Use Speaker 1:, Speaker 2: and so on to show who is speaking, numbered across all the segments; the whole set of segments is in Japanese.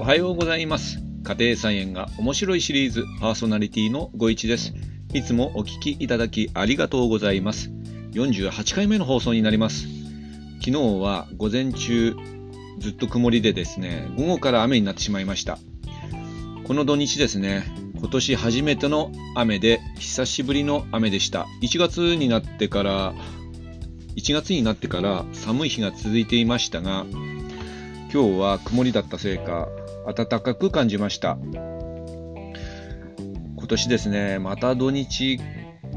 Speaker 1: おはようございます。家庭菜園が面白いシリーズパーソナリティのご一です。いつもお聞きいただきありがとうございます。48回目の放送になります。昨日は午前中ずっと曇りでですね午後から雨になってしまいました。この土日ですね今年初めての雨で久しぶりの雨でした。1月になってから1月になってから寒い日が続いていましたが今日は曇りだったせいか暖かく感じました。今年ですねまた土日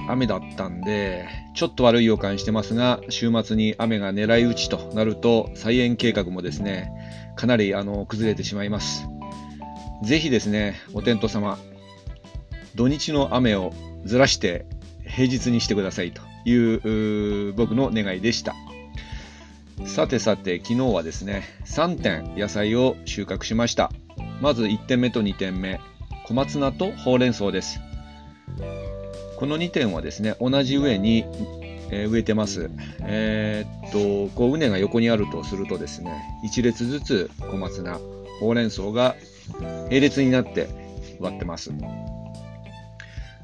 Speaker 1: 雨だったんでちょっと悪い予感してますが週末に雨が狙い撃ちとなると菜園計画もですねかなりあの崩れてしまいます。ぜひですねお天道様土日の雨をずらして平日にしてくださいという僕の願いでした。さてさて昨日はですね3点野菜を収穫しました。まず1点目と2点目小松菜とほうれん草です。この2点はですね同じ上に、えー、植えてます。えー、っとこう畝が横にあるとするとですね1列ずつ小松菜ほうれん草が並列になって割ってます。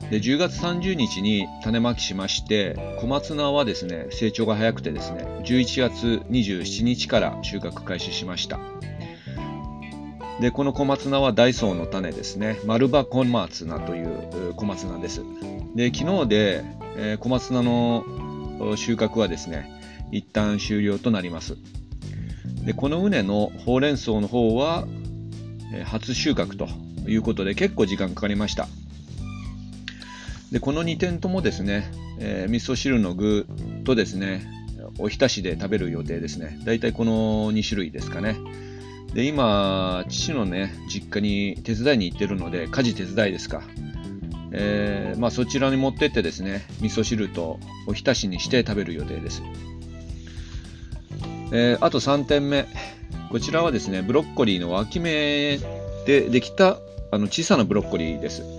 Speaker 1: で10月30日に種まきしまして小松菜はですね成長が早くてですね11月27日から収穫開始しました。でこの小松菜はダイソーの種ですね。丸葉小松菜という小松菜です。で昨日で、えー、小松菜の収穫はですね一旦終了となります。でこの畝のほうれん草の方は、えー、初収穫ということで結構時間かかりましたでこの2点ともですね、えー、味噌汁の具とですねおひたしで食べる予定ですね。だいたいこの2種類ですかね。で今父のね実家に手伝いに行ってるので家事手伝いですか、えー、まあ、そちらに持ってってですね味噌汁とおひたしにして食べる予定です、えー、あと3点目。こちらはですねブロッコリーの脇芽でできたあの小さなブロッコリーです。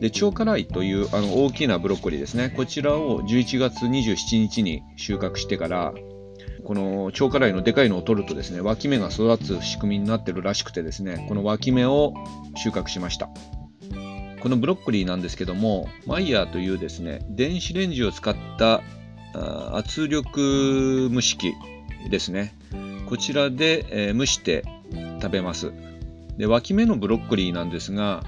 Speaker 1: で超辛いというあの大きなブロッコリーですね。こちらを11月27日に収穫してからこの超辛いのでかいのを取るとですね脇芽が育つ仕組みになってるらしくてですねこの脇芽を収穫しました。このブロッコリーなんですけどもマイヤーというですね電子レンジを使った圧力蒸し器ですね。こちらで、え、蒸して食べます。で脇芽のブロッコリーなんですが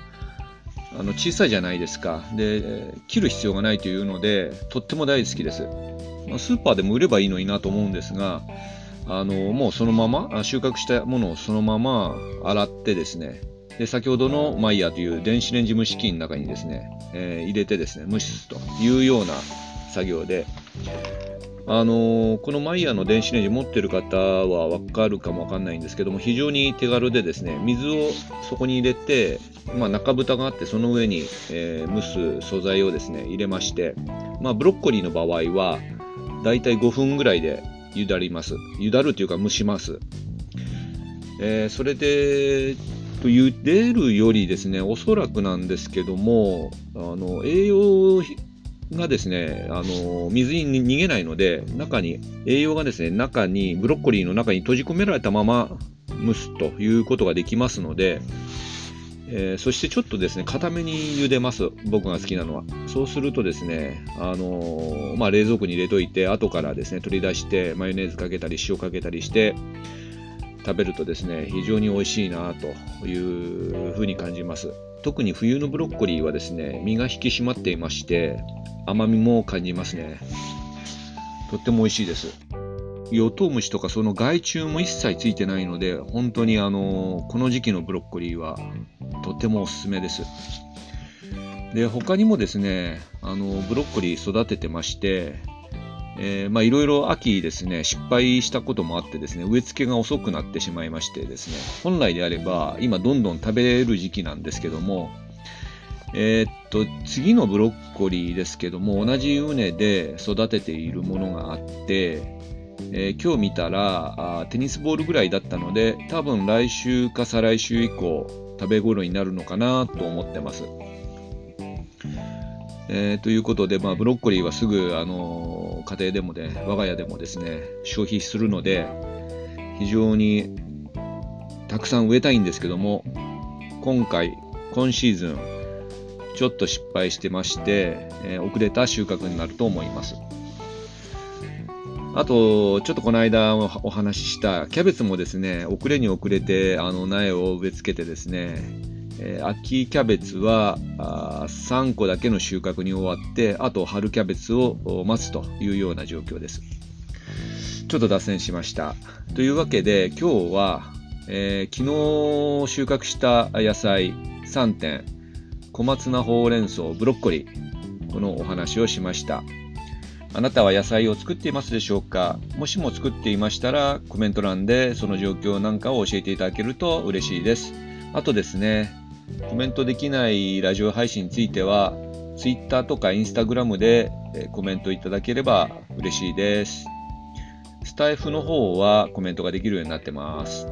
Speaker 1: あの小さいじゃないですか。で切る必要がないというのでとっても大好きです、スーパーでも売ればいいのになと思うんですがあのもうそのまま収穫したものをそのまま洗ってですね。で先ほどのマイヤーという電子レンジ蒸し器の中にですね、えー、入れてですね蒸すというような作業で。あのこのマイヤーの電子レンジ持ってる方はわかるかもわかんないんですけども非常に手軽でですね水をそこに入れて、まあ、中蓋があってその上に、えー、蒸す素材をですね入れまして、まあ、ブロッコリーの場合はだいたい5分ぐらいで茹だります。茹だるというか蒸します、えー、それでと茹でるよりですねおそらくなんですけどもあの栄養がですね、あの水に逃げないので、中に、栄養がですね、中に、ブロッコリーの中に閉じ込められたまま蒸すということができますので、えー、そしてちょっとですね、固めに茹でます。僕が好きなのは。そうするとですね、あの、まあ、冷蔵庫に入れといて、後からですね、取り出して、マヨネーズかけたり、塩かけたりして、食べるとですね、非常に美味しいなというふうに感じます。特に冬のブロッコリーはですね、身が引き締まっていまして、甘みも感じますね。とっても美味しいです。ヨトウムシとかその害虫も一切ついてないので、本当にあの、この時期のブロッコリーはとてもおすすめです。で、他にもですね、あの、ブロッコリー育ててまして、え、まあいろいろ秋ですね、失敗したこともあってですね、植え付けが遅くなってしまいましてですね、本来であれば今どんどん食べれる時期なんですけども、えー、っと、次のブロッコリーですけども、同じ畝で育てているものがあって、えー、今日見たらあテニスボールぐらいだったので、多分来週か再来週以降、食べ頃になるのかなと思ってます。え、ということで、まあ、ブロッコリーはすぐ、あの家庭でもね、我が家でもですね、消費するので、非常にたくさん植えたいんですけども、今回、今シーズン、ちょっと失敗してまして、えー、遅れた収穫になると思います。あと、ちょっとこの間お話ししたキャベツもですね、遅れに遅れてあの苗を植え付けてですね、えー、秋キャベツはあ3個だけの収穫に終わって、あと春キャベツを待つというような状況です。ちょっと脱線しました。というわけで今日は、えー、昨日収穫した野菜3点、小松菜ほうれん草、ブロッコリー、このお話をしました。あなたは野菜を作っていますでしょうか？もしも作っていましたらコメント欄でその状況なんかを教えていただけると嬉しいです。あとですね、コメントできないラジオ配信については Twitter とか Instagram でコメントいただければ嬉しいです。スタイフの方はコメントができるようになってます。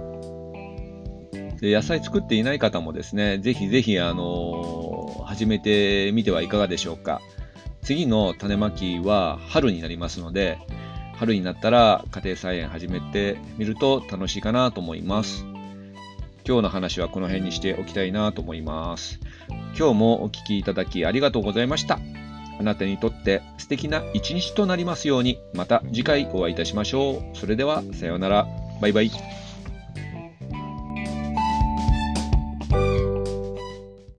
Speaker 1: で野菜作っていない方もですね、ぜひぜひ、あのー、始めてみてはいかがでしょうか。次の種まきは春になりますので、春になったら家庭菜園始めてみると楽しいかなと思います。今日の話はこの辺にしておきたいなと思います。今日もお聴きいただきありがとうございました。あなたにとって素敵な一日となりますように、また次回お会いいたしましょう。それでは、さようなら。バイバイ。